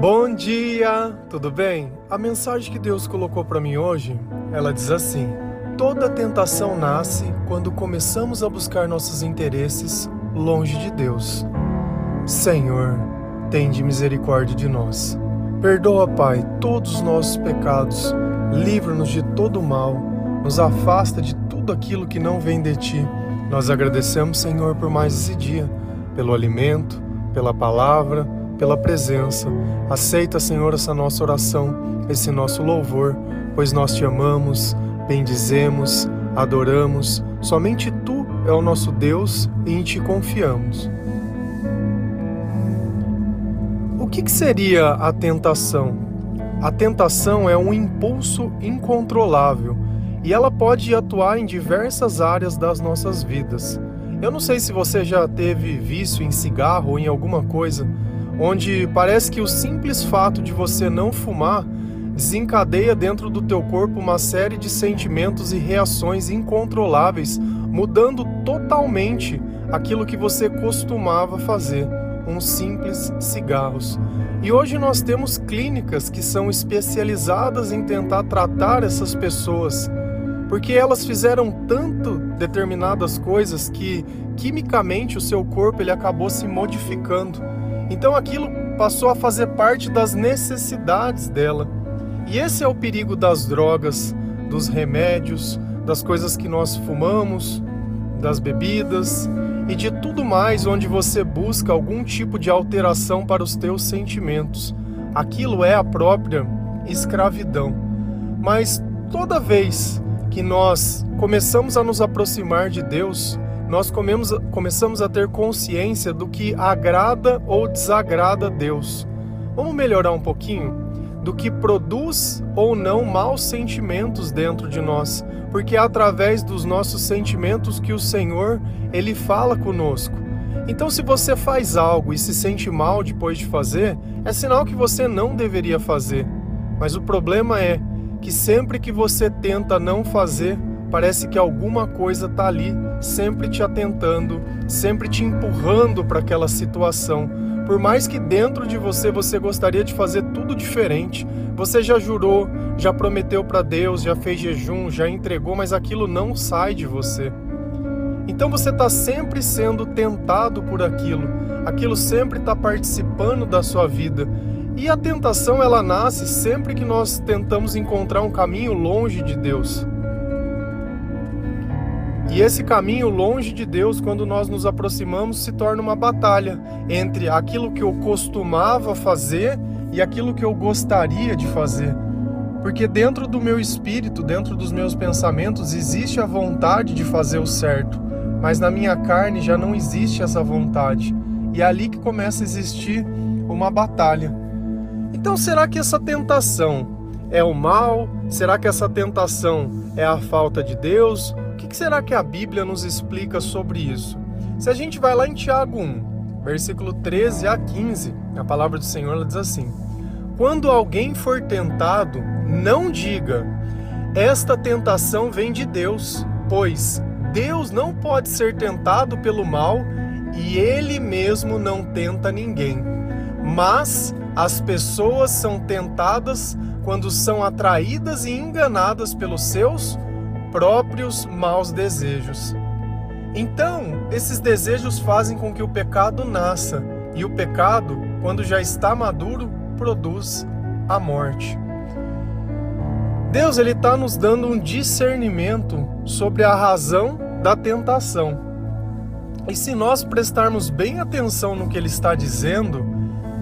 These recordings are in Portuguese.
Bom dia, tudo bem? A mensagem que Deus colocou para mim hoje, ela diz assim: Toda tentação nasce quando começamos a buscar nossos interesses longe de Deus. Senhor, tende misericórdia de nós. Perdoa, Pai, todos os nossos pecados, livra-nos de todo mal, nos afasta de tudo aquilo que não vem de ti. Nós agradecemos, Senhor, por mais esse dia, pelo alimento, pela palavra, pela presença. Aceita, Senhor, essa nossa oração, esse nosso louvor, pois nós te amamos, bendizemos, adoramos. Somente tu é o nosso Deus e em ti confiamos. O que, que seria a tentação? A tentação é um impulso incontrolável e ela pode atuar em diversas áreas das nossas vidas. Eu não sei se você já teve vício em cigarro ou em alguma coisa, onde parece que o simples fato de você não fumar desencadeia dentro do teu corpo uma série de sentimentos e reações incontroláveis, mudando totalmente aquilo que você costumava fazer, uns simples cigarros. E hoje nós temos clínicas que são especializadas em tentar tratar essas pessoas, porque elas fizeram tanto determinadas coisas que quimicamente o seu corpo ele acabou se modificando então aquilo passou a fazer parte das necessidades dela. E esse é o perigo das drogas, dos remédios, das coisas que nós fumamos, das bebidas e de tudo mais onde você busca algum tipo de alteração para os teus sentimentos. Aquilo é a própria escravidão. Mas toda vez que nós começamos a nos aproximar de Deus, nós comemos, começamos a ter consciência do que agrada ou desagrada Deus. Vamos melhorar um pouquinho do que produz ou não maus sentimentos dentro de nós, porque é através dos nossos sentimentos que o Senhor ele fala conosco. Então, se você faz algo e se sente mal depois de fazer, é sinal que você não deveria fazer. Mas o problema é que sempre que você tenta não fazer, parece que alguma coisa está ali, sempre te atentando, sempre te empurrando para aquela situação. Por mais que dentro de você você gostaria de fazer tudo diferente, você já jurou, já prometeu para Deus, já fez jejum, já entregou, mas aquilo não sai de você. Então você está sempre sendo tentado por aquilo, aquilo sempre está participando da sua vida. E a tentação ela nasce sempre que nós tentamos encontrar um caminho longe de Deus. E esse caminho longe de Deus, quando nós nos aproximamos, se torna uma batalha entre aquilo que eu costumava fazer e aquilo que eu gostaria de fazer. Porque dentro do meu espírito, dentro dos meus pensamentos, existe a vontade de fazer o certo, mas na minha carne já não existe essa vontade. E é ali que começa a existir uma batalha. Então, será que essa tentação é o mal? Será que essa tentação é a falta de Deus? Que será que a Bíblia nos explica sobre isso? Se a gente vai lá em Tiago 1, versículo 13 a 15, a palavra do Senhor diz assim: Quando alguém for tentado, não diga, esta tentação vem de Deus, pois Deus não pode ser tentado pelo mal e ele mesmo não tenta ninguém. Mas as pessoas são tentadas quando são atraídas e enganadas pelos seus próprios maus desejos. Então, esses desejos fazem com que o pecado nasça, e o pecado, quando já está maduro, produz a morte. Deus ele está nos dando um discernimento sobre a razão da tentação. E se nós prestarmos bem atenção no que ele está dizendo,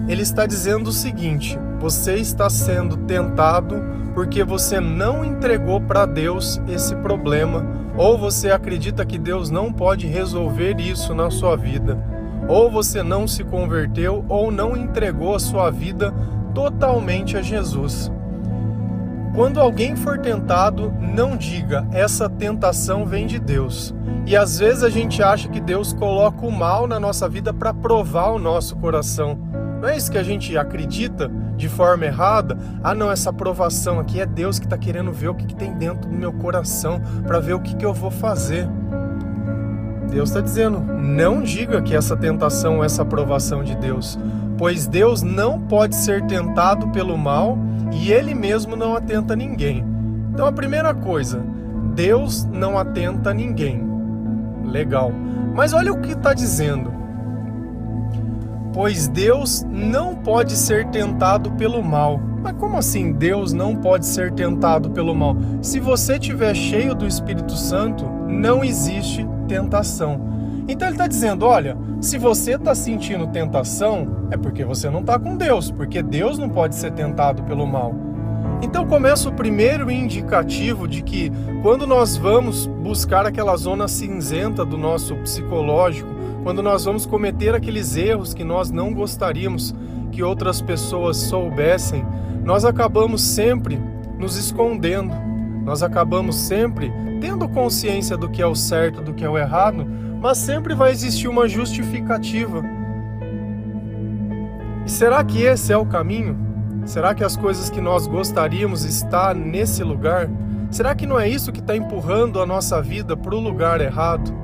ele está dizendo o seguinte: você está sendo tentado porque você não entregou para Deus esse problema, ou você acredita que Deus não pode resolver isso na sua vida, ou você não se converteu ou não entregou a sua vida totalmente a Jesus. Quando alguém for tentado, não diga essa tentação vem de Deus. E às vezes a gente acha que Deus coloca o mal na nossa vida para provar o nosso coração. Não é isso que a gente acredita de forma errada? Ah, não, essa aprovação aqui é Deus que está querendo ver o que, que, tem dentro do meu coração para ver o que, que eu vou fazer. Deus está dizendo: não diga que essa tentação, essa aprovação de Deus, pois Deus não pode ser tentado pelo mal e Ele mesmo não atenta ninguém. Então, a primeira coisa, Deus não atenta ninguém. Legal. Mas olha o que está dizendo. Pois Deus não pode ser tentado pelo mal. Mas como assim Deus não pode ser tentado pelo mal? Se você estiver cheio do Espírito Santo, não existe tentação. Então ele está dizendo: olha, se você está sentindo tentação, é porque você não está com Deus, porque Deus não pode ser tentado pelo mal. Então começa o primeiro indicativo de que quando nós vamos buscar aquela zona cinzenta do nosso psicológico, quando nós vamos cometer aqueles erros que nós não gostaríamos que outras pessoas soubessem, nós acabamos sempre nos escondendo. Nós acabamos sempre tendo consciência do que é o certo, do que é o errado, mas sempre vai existir uma justificativa. E será que esse é o caminho? Será que as coisas que nós gostaríamos estar nesse lugar? Será que não é isso que está empurrando a nossa vida para o lugar errado?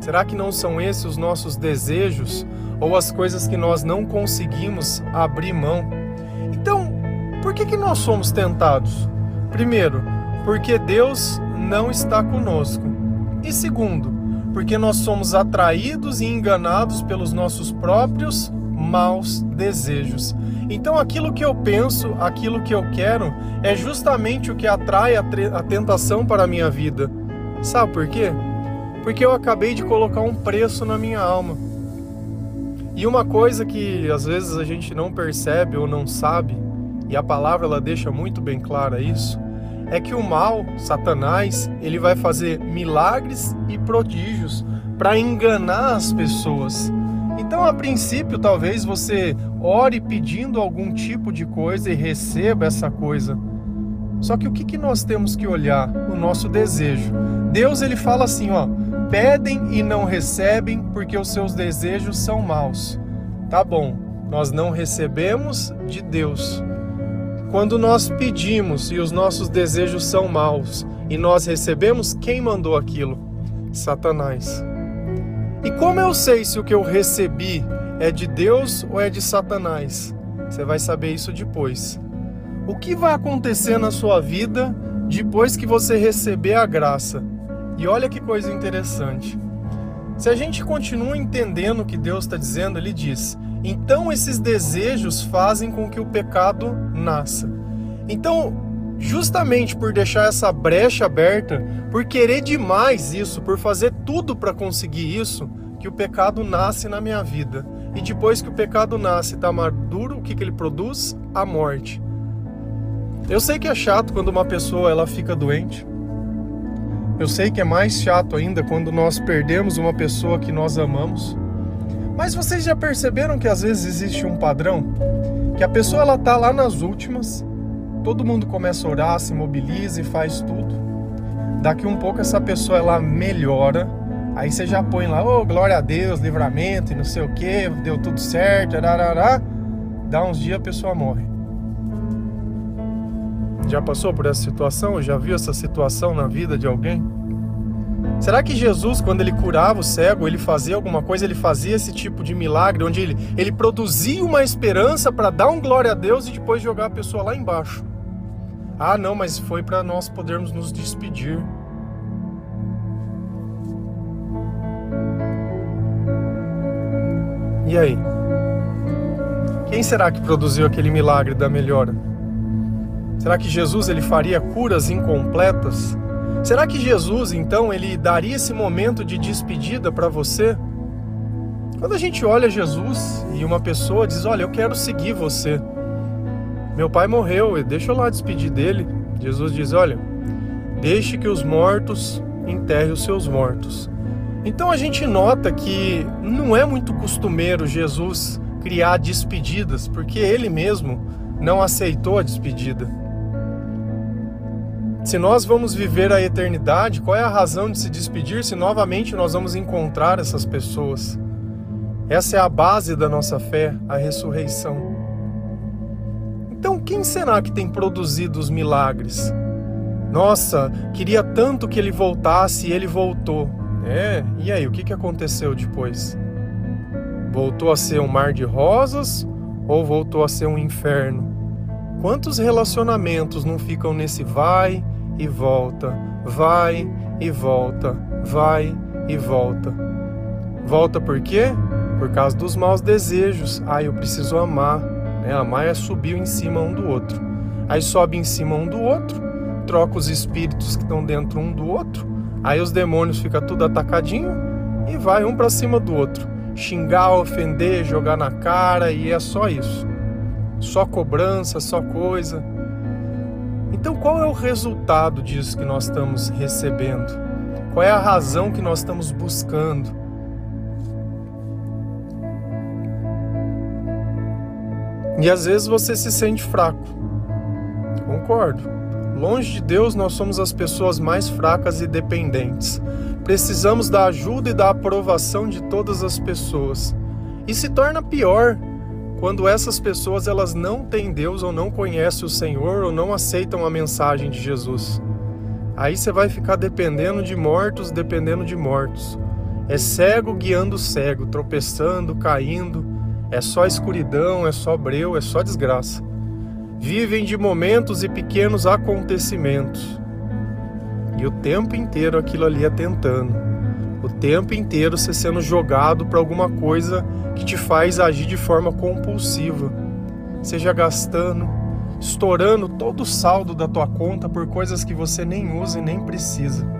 Será que não são esses os nossos desejos ou as coisas que nós não conseguimos abrir mão? Então, por que, que nós somos tentados? Primeiro, porque Deus não está conosco. E segundo, porque nós somos atraídos e enganados pelos nossos próprios maus desejos. Então, aquilo que eu penso, aquilo que eu quero, é justamente o que atrai a, a tentação para a minha vida. Sabe por quê? Porque eu acabei de colocar um preço na minha alma. E uma coisa que às vezes a gente não percebe ou não sabe, e a palavra ela deixa muito bem clara isso, é que o mal, Satanás, ele vai fazer milagres e prodígios para enganar as pessoas. Então, a princípio, talvez você ore pedindo algum tipo de coisa e receba essa coisa. Só que o que, que nós temos que olhar? O nosso desejo. Deus ele fala assim, ó, pedem e não recebem porque os seus desejos são maus. Tá bom, nós não recebemos de Deus. Quando nós pedimos e os nossos desejos são maus e nós recebemos, quem mandou aquilo? Satanás. E como eu sei se o que eu recebi é de Deus ou é de Satanás? Você vai saber isso depois. O que vai acontecer na sua vida depois que você receber a graça? E olha que coisa interessante. Se a gente continua entendendo o que Deus está dizendo, ele diz: então esses desejos fazem com que o pecado nasça. Então, justamente por deixar essa brecha aberta, por querer demais isso, por fazer tudo para conseguir isso, que o pecado nasce na minha vida. E depois que o pecado nasce, está maduro, o que, que ele produz? A morte. Eu sei que é chato quando uma pessoa ela fica doente. Eu sei que é mais chato ainda quando nós perdemos uma pessoa que nós amamos. Mas vocês já perceberam que às vezes existe um padrão? Que a pessoa ela tá lá nas últimas, todo mundo começa a orar, se mobiliza e faz tudo. Daqui um pouco essa pessoa ela melhora, aí você já põe lá, oh, glória a Deus, livramento e não sei o que, deu tudo certo, ararará. Dá uns dias a pessoa morre. Já passou por essa situação? Já viu essa situação na vida de alguém? Será que Jesus, quando ele curava o cego, ele fazia alguma coisa, ele fazia esse tipo de milagre, onde ele, ele produzia uma esperança para dar um glória a Deus e depois jogar a pessoa lá embaixo? Ah, não, mas foi para nós podermos nos despedir. E aí? Quem será que produziu aquele milagre da melhora? Será que Jesus ele faria curas incompletas? Será que Jesus então ele daria esse momento de despedida para você? Quando a gente olha Jesus e uma pessoa diz: "Olha, eu quero seguir você", meu pai morreu, deixa eu lá despedir dele. Jesus diz: Olha, deixe que os mortos enterrem os seus mortos. Então a gente nota que não é muito costumeiro Jesus criar despedidas, porque ele mesmo não aceitou a despedida. Se nós vamos viver a eternidade, qual é a razão de se despedir se novamente nós vamos encontrar essas pessoas? Essa é a base da nossa fé, a ressurreição. Então, quem será que tem produzido os milagres? Nossa, queria tanto que ele voltasse e ele voltou. É, e aí, o que, aconteceu depois? Voltou a ser um mar de rosas ou voltou a ser um inferno? Quantos relacionamentos não ficam nesse vai e volta, vai e volta, vai e volta? Volta por quê? Por causa dos maus desejos. Ah, eu preciso amar. Né? Amar é subir em cima um do outro. Aí sobe em cima um do outro, troca os espíritos que estão dentro um do outro. Aí os demônios ficam tudo atacadinho e vai um para cima do outro. Xingar, ofender, jogar na cara e é só isso. Só cobrança, só coisa. Então, qual é o resultado disso que nós estamos recebendo? Qual é a razão que nós estamos buscando? E às vezes você se sente fraco. Concordo. Longe de Deus, nós somos as pessoas mais fracas e dependentes. Precisamos da ajuda e da aprovação de todas as pessoas. E se torna pior quando essas pessoas elas não têm Deus ou não conhecem o Senhor ou não aceitam a mensagem de Jesus. Aí você vai ficar dependendo de mortos, dependendo de mortos. É cego guiando cego, tropeçando, caindo é só escuridão, é só breu, é só desgraça. Vivem de momentos e pequenos acontecimentos. E o tempo inteiro aquilo ali é tentando. O tempo inteiro você sendo jogado para alguma coisa que te faz agir de forma compulsiva. Seja gastando, estourando todo o saldo da tua conta por coisas que você nem usa e nem precisa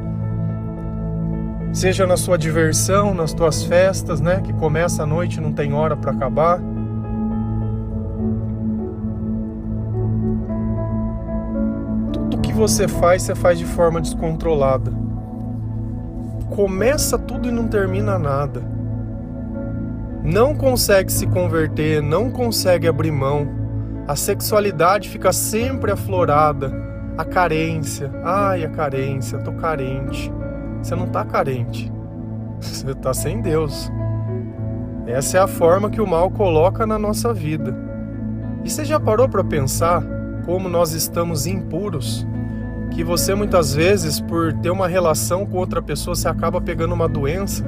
seja na sua diversão, nas tuas festas, né, que começa a noite e não tem hora para acabar. Tudo que você faz, você faz de forma descontrolada. Começa tudo e não termina nada. Não consegue se converter, não consegue abrir mão. A sexualidade fica sempre aflorada. A carência. Ai, a carência, tô carente você não está carente. Você está sem Deus. Essa é a forma que o mal coloca na nossa vida. E você já parou para pensar como nós estamos impuros? Que você muitas vezes, por ter uma relação com outra pessoa, você acaba pegando uma doença.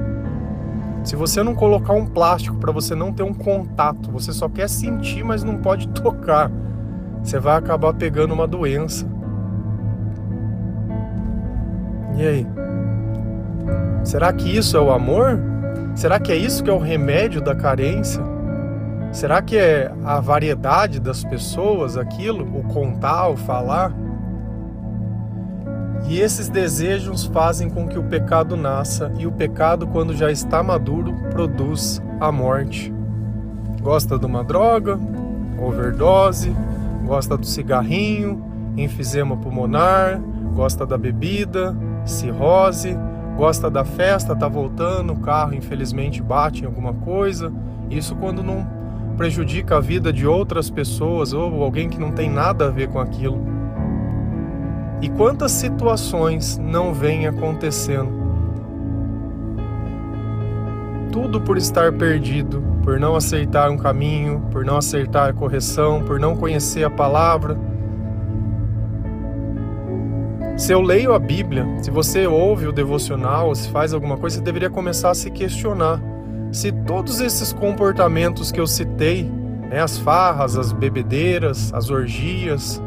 Se você não colocar um plástico para você não ter um contato, você só quer sentir, mas não pode tocar, você vai acabar pegando uma doença. E aí? Será que isso é o amor? Será que é isso que é o remédio da carência? Será que é a variedade das pessoas aquilo, o contar, o falar? E esses desejos fazem com que o pecado nasça, e o pecado, quando já está maduro, produz a morte. Gosta de uma droga, overdose, gosta do cigarrinho, enfisema pulmonar, gosta da bebida, cirrose, gosta da festa, tá voltando, o carro infelizmente bate em alguma coisa. Isso quando não prejudica a vida de outras pessoas ou alguém que não tem nada a ver com aquilo. E quantas situações não vêm acontecendo? Tudo por estar perdido, por não aceitar um caminho, por não acertar a correção, por não conhecer a palavra se eu leio a Bíblia, se você ouve o devocional, se faz alguma coisa, você deveria começar a se questionar se todos esses comportamentos que eu citei, né, as farras, as bebedeiras, as orgias,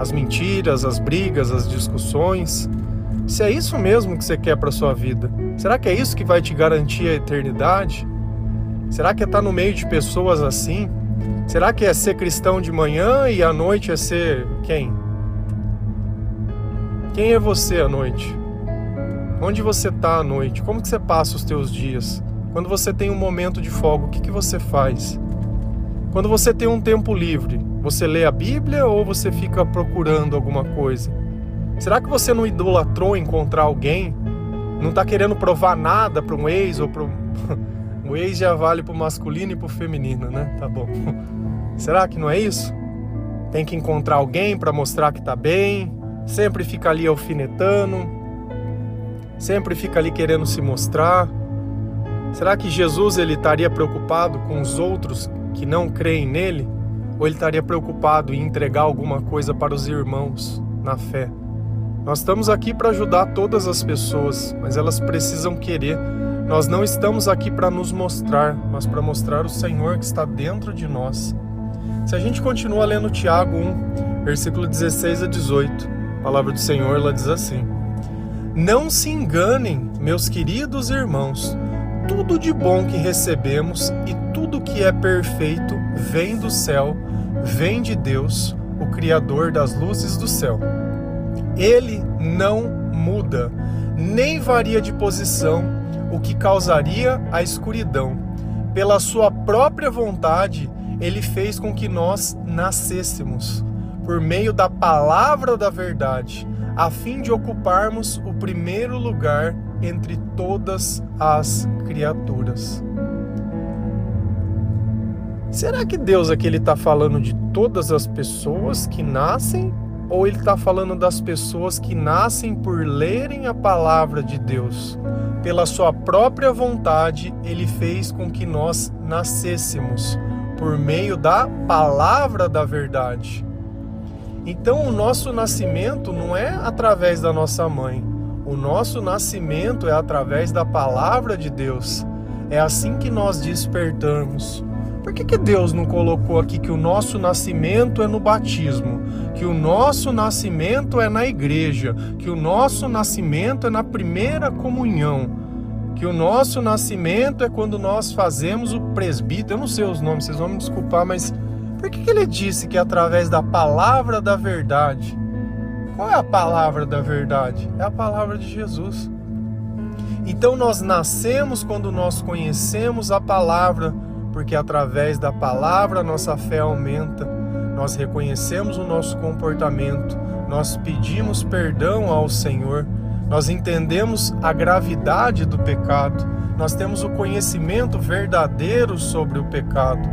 as mentiras, as brigas, as discussões, se é isso mesmo que você quer para sua vida, será que é isso que vai te garantir a eternidade? Será que é estar no meio de pessoas assim? Será que é ser cristão de manhã e à noite é ser quem? Quem é você à noite? Onde você está à noite? Como que você passa os teus dias? Quando você tem um momento de folga, o que, que você faz? Quando você tem um tempo livre, você lê a Bíblia ou você fica procurando alguma coisa? Será que você não idolatrou encontrar alguém? Não está querendo provar nada para um ex ou para o ex já vale para o masculino e para o feminino, né? Tá bom. Será que não é isso? Tem que encontrar alguém para mostrar que está bem, sempre fica ali alfinetando, sempre fica ali querendo se mostrar. Será que Jesus ele estaria preocupado com os outros que não creem nele? Ou ele estaria preocupado em entregar alguma coisa para os irmãos na fé? Nós estamos aqui para ajudar todas as pessoas, mas elas precisam querer. Nós não estamos aqui para nos mostrar, mas para mostrar o Senhor que está dentro de nós. Se a gente continua lendo Tiago 1, versículo 16 a 18, a palavra do Senhor ela diz assim: Não se enganem, meus queridos irmãos, tudo de bom que recebemos e tudo que é perfeito vem do céu, vem de Deus, o Criador das luzes do céu. Ele não muda, nem varia de posição, o que causaria a escuridão. Pela sua própria vontade, ele fez com que nós nascêssemos por meio da palavra da verdade, a fim de ocuparmos o primeiro lugar entre todas as criaturas. Será que Deus aqui ele está falando de todas as pessoas que nascem ou ele está falando das pessoas que nascem por lerem a palavra de Deus? Pela sua própria vontade, ele fez com que nós nascêssemos por meio da palavra da verdade. Então, o nosso nascimento não é através da nossa mãe, o nosso nascimento é através da palavra de Deus. É assim que nós despertamos. Por que, que Deus não colocou aqui que o nosso nascimento é no batismo, que o nosso nascimento é na igreja, que o nosso nascimento é na primeira comunhão, que o nosso nascimento é quando nós fazemos o presbítero? Eu não sei os nomes, vocês vão me desculpar, mas por que, que ele disse que é através da palavra da verdade? Qual é a palavra da verdade? É a palavra de Jesus. Então nós nascemos quando nós conhecemos a palavra porque através da palavra nossa fé aumenta, nós reconhecemos o nosso comportamento, nós pedimos perdão ao Senhor, nós entendemos a gravidade do pecado, nós temos o conhecimento verdadeiro sobre o pecado.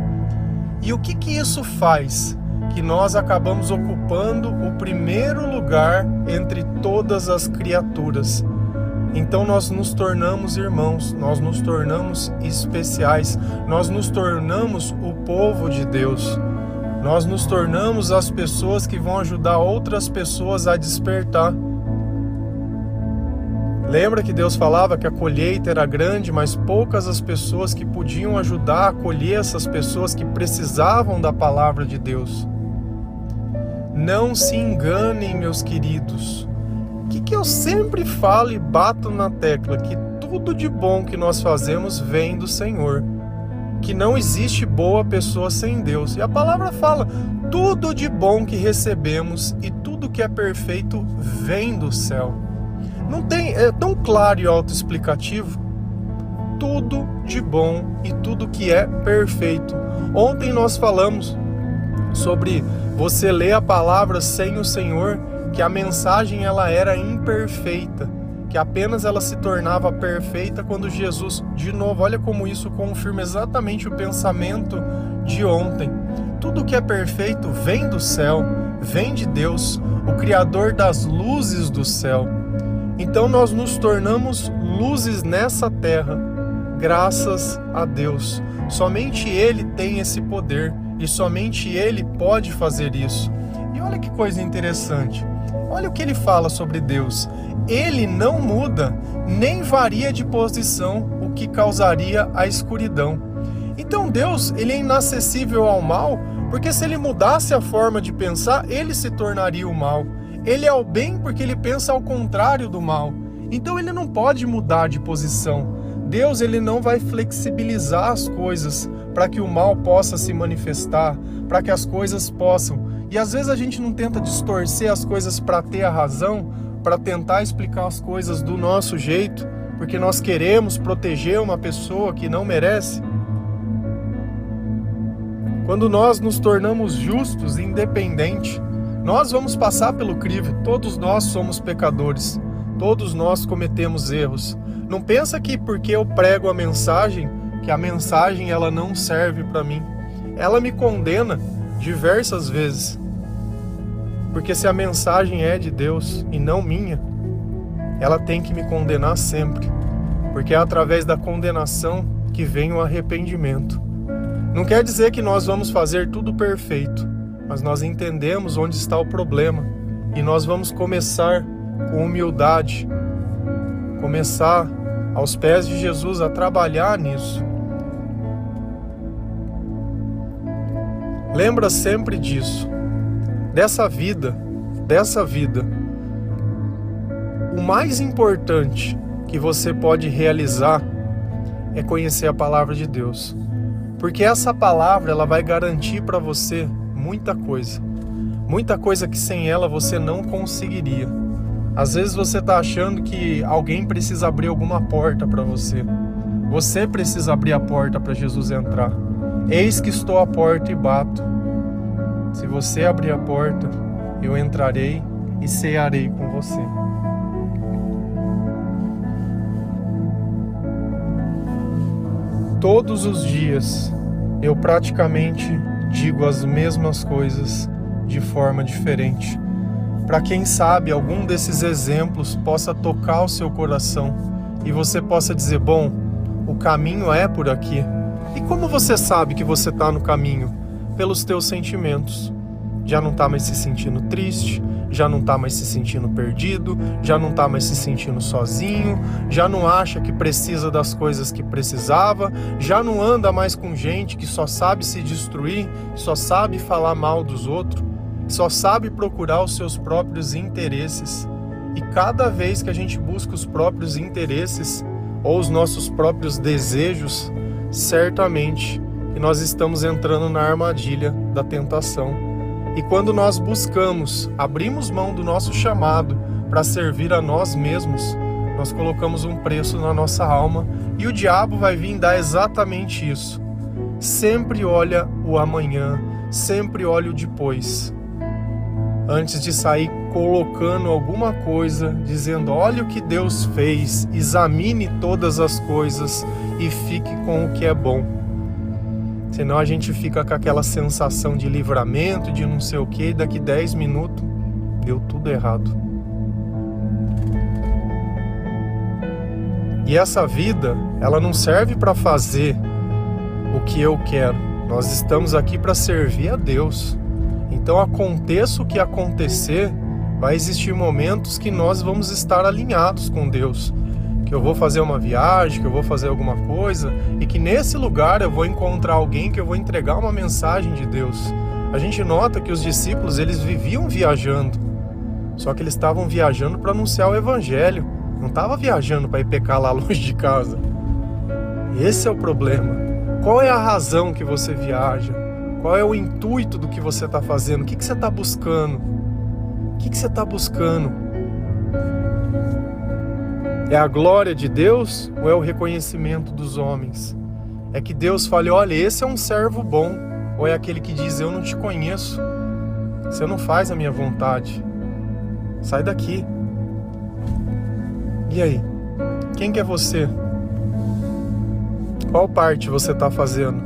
E o que que isso faz? Que nós acabamos ocupando o primeiro lugar entre todas as criaturas então nós nos tornamos irmãos, nós nos tornamos especiais, nós nos tornamos o povo de Deus. Nós nos tornamos as pessoas que vão ajudar outras pessoas a despertar. Lembra que Deus falava que a colheita era grande, mas poucas as pessoas que podiam ajudar a colher essas pessoas que precisavam da palavra de Deus. Não se enganem, meus queridos. O que, que eu sempre falo e bato na tecla? Que tudo de bom que nós fazemos vem do Senhor. Que não existe boa pessoa sem Deus. E a palavra fala: tudo de bom que recebemos e tudo que é perfeito vem do céu. Não tem, é tão claro e autoexplicativo. Tudo de bom e tudo que é perfeito. Ontem nós falamos sobre você ler a palavra sem o Senhor que a mensagem ela era imperfeita, que apenas ela se tornava perfeita quando Jesus, de novo, olha como isso confirma exatamente o pensamento de ontem. Tudo que é perfeito vem do céu, vem de Deus, o Criador das luzes do céu. Então nós nos tornamos luzes nessa terra, graças a Deus. Somente Ele tem esse poder e somente Ele pode fazer isso. E olha que coisa interessante. Olha o que ele fala sobre Deus. Ele não muda, nem varia de posição, o que causaria a escuridão. Então Deus, ele é inacessível ao mal, porque se ele mudasse a forma de pensar, ele se tornaria o mal. Ele é o bem porque ele pensa ao contrário do mal. Então ele não pode mudar de posição. Deus ele não vai flexibilizar as coisas para que o mal possa se manifestar, para que as coisas possam e às vezes a gente não tenta distorcer as coisas para ter a razão, para tentar explicar as coisas do nosso jeito, porque nós queremos proteger uma pessoa que não merece. Quando nós nos tornamos justos e independentes, nós vamos passar pelo crivo, todos nós somos pecadores, todos nós cometemos erros. Não pensa que porque eu prego a mensagem, que a mensagem ela não serve para mim. Ela me condena diversas vezes. Porque se a mensagem é de Deus e não minha, ela tem que me condenar sempre. Porque é através da condenação que vem o arrependimento. Não quer dizer que nós vamos fazer tudo perfeito, mas nós entendemos onde está o problema e nós vamos começar com humildade, começar aos pés de Jesus a trabalhar nisso. Lembra sempre disso, dessa vida, dessa vida. O mais importante que você pode realizar é conhecer a palavra de Deus. Porque essa palavra ela vai garantir para você muita coisa. Muita coisa que sem ela você não conseguiria. Às vezes você está achando que alguém precisa abrir alguma porta para você. Você precisa abrir a porta para Jesus entrar. Eis que estou à porta e bato. Se você abrir a porta, eu entrarei e cearei com você. Todos os dias eu praticamente digo as mesmas coisas de forma diferente. Para quem sabe algum desses exemplos possa tocar o seu coração e você possa dizer: Bom, o caminho é por aqui. E como você sabe que você está no caminho? Pelos teus sentimentos. Já não está mais se sentindo triste, já não está mais se sentindo perdido, já não está mais se sentindo sozinho, já não acha que precisa das coisas que precisava, já não anda mais com gente que só sabe se destruir, só sabe falar mal dos outros só sabe procurar os seus próprios interesses. E cada vez que a gente busca os próprios interesses ou os nossos próprios desejos, certamente que nós estamos entrando na armadilha da tentação. E quando nós buscamos, abrimos mão do nosso chamado para servir a nós mesmos, nós colocamos um preço na nossa alma e o diabo vai vir dar exatamente isso. Sempre olha o amanhã, sempre olha o depois antes de sair colocando alguma coisa, dizendo: olha o que Deus fez, examine todas as coisas e fique com o que é bom. Senão a gente fica com aquela sensação de livramento, de não sei o que, e daqui 10 minutos deu tudo errado. E essa vida, ela não serve para fazer o que eu quero. Nós estamos aqui para servir a Deus. Então, aconteça o que acontecer, vai existir momentos que nós vamos estar alinhados com Deus. Que eu vou fazer uma viagem, que eu vou fazer alguma coisa e que nesse lugar eu vou encontrar alguém que eu vou entregar uma mensagem de Deus. A gente nota que os discípulos eles viviam viajando, só que eles estavam viajando para anunciar o evangelho, não estava viajando para ir pecar lá longe de casa. Esse é o problema. Qual é a razão que você viaja? Qual é o intuito do que você está fazendo? O que, que você está buscando? O que, que você está buscando? É a glória de Deus ou é o reconhecimento dos homens? É que Deus fale: olha, esse é um servo bom. Ou é aquele que diz: eu não te conheço, você não faz a minha vontade, sai daqui. E aí? Quem que é você? Qual parte você está fazendo?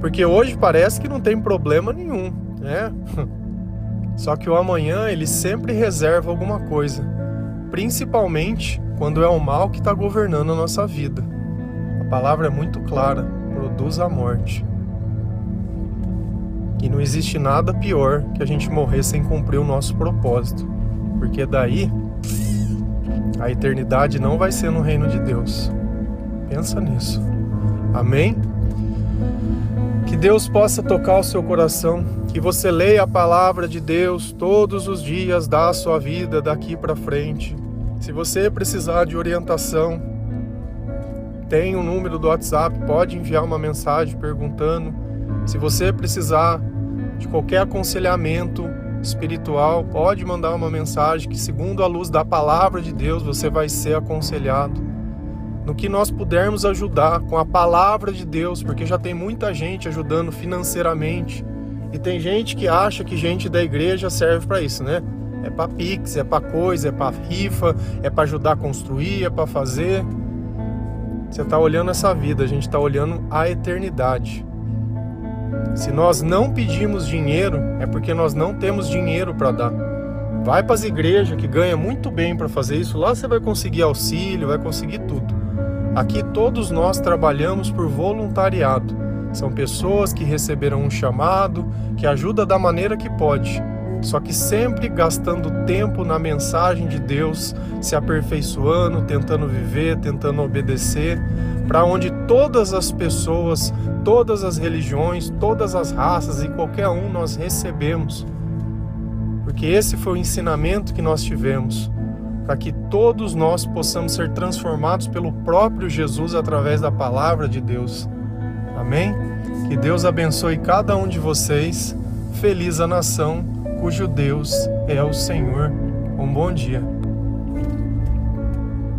Porque hoje parece que não tem problema nenhum, né? Só que o amanhã ele sempre reserva alguma coisa, principalmente quando é o mal que está governando a nossa vida. A palavra é muito clara: produz a morte. E não existe nada pior que a gente morrer sem cumprir o nosso propósito, porque daí a eternidade não vai ser no reino de Deus. Pensa nisso. Amém? Que Deus possa tocar o seu coração, que você leia a palavra de Deus todos os dias da sua vida daqui para frente. Se você precisar de orientação, tem o um número do WhatsApp, pode enviar uma mensagem perguntando. Se você precisar de qualquer aconselhamento espiritual, pode mandar uma mensagem que segundo a luz da palavra de Deus você vai ser aconselhado no que nós pudermos ajudar com a palavra de Deus, porque já tem muita gente ajudando financeiramente. E tem gente que acha que gente da igreja serve para isso, né? É para pix, é para coisa, é para rifa, é para ajudar a construir, é para fazer. Você está olhando essa vida, a gente está olhando a eternidade. Se nós não pedimos dinheiro, é porque nós não temos dinheiro para dar. Vai para as igrejas que ganha muito bem para fazer isso, lá você vai conseguir auxílio, vai conseguir tudo. Aqui todos nós trabalhamos por voluntariado. São pessoas que receberam um chamado, que ajuda da maneira que pode. Só que sempre gastando tempo na mensagem de Deus, se aperfeiçoando, tentando viver, tentando obedecer, para onde todas as pessoas, todas as religiões, todas as raças e qualquer um nós recebemos. Porque esse foi o ensinamento que nós tivemos, para que todos nós possamos ser transformados pelo próprio Jesus através da palavra de Deus. Amém? Que Deus abençoe cada um de vocês. Feliz a nação cujo Deus é o Senhor. Um bom dia.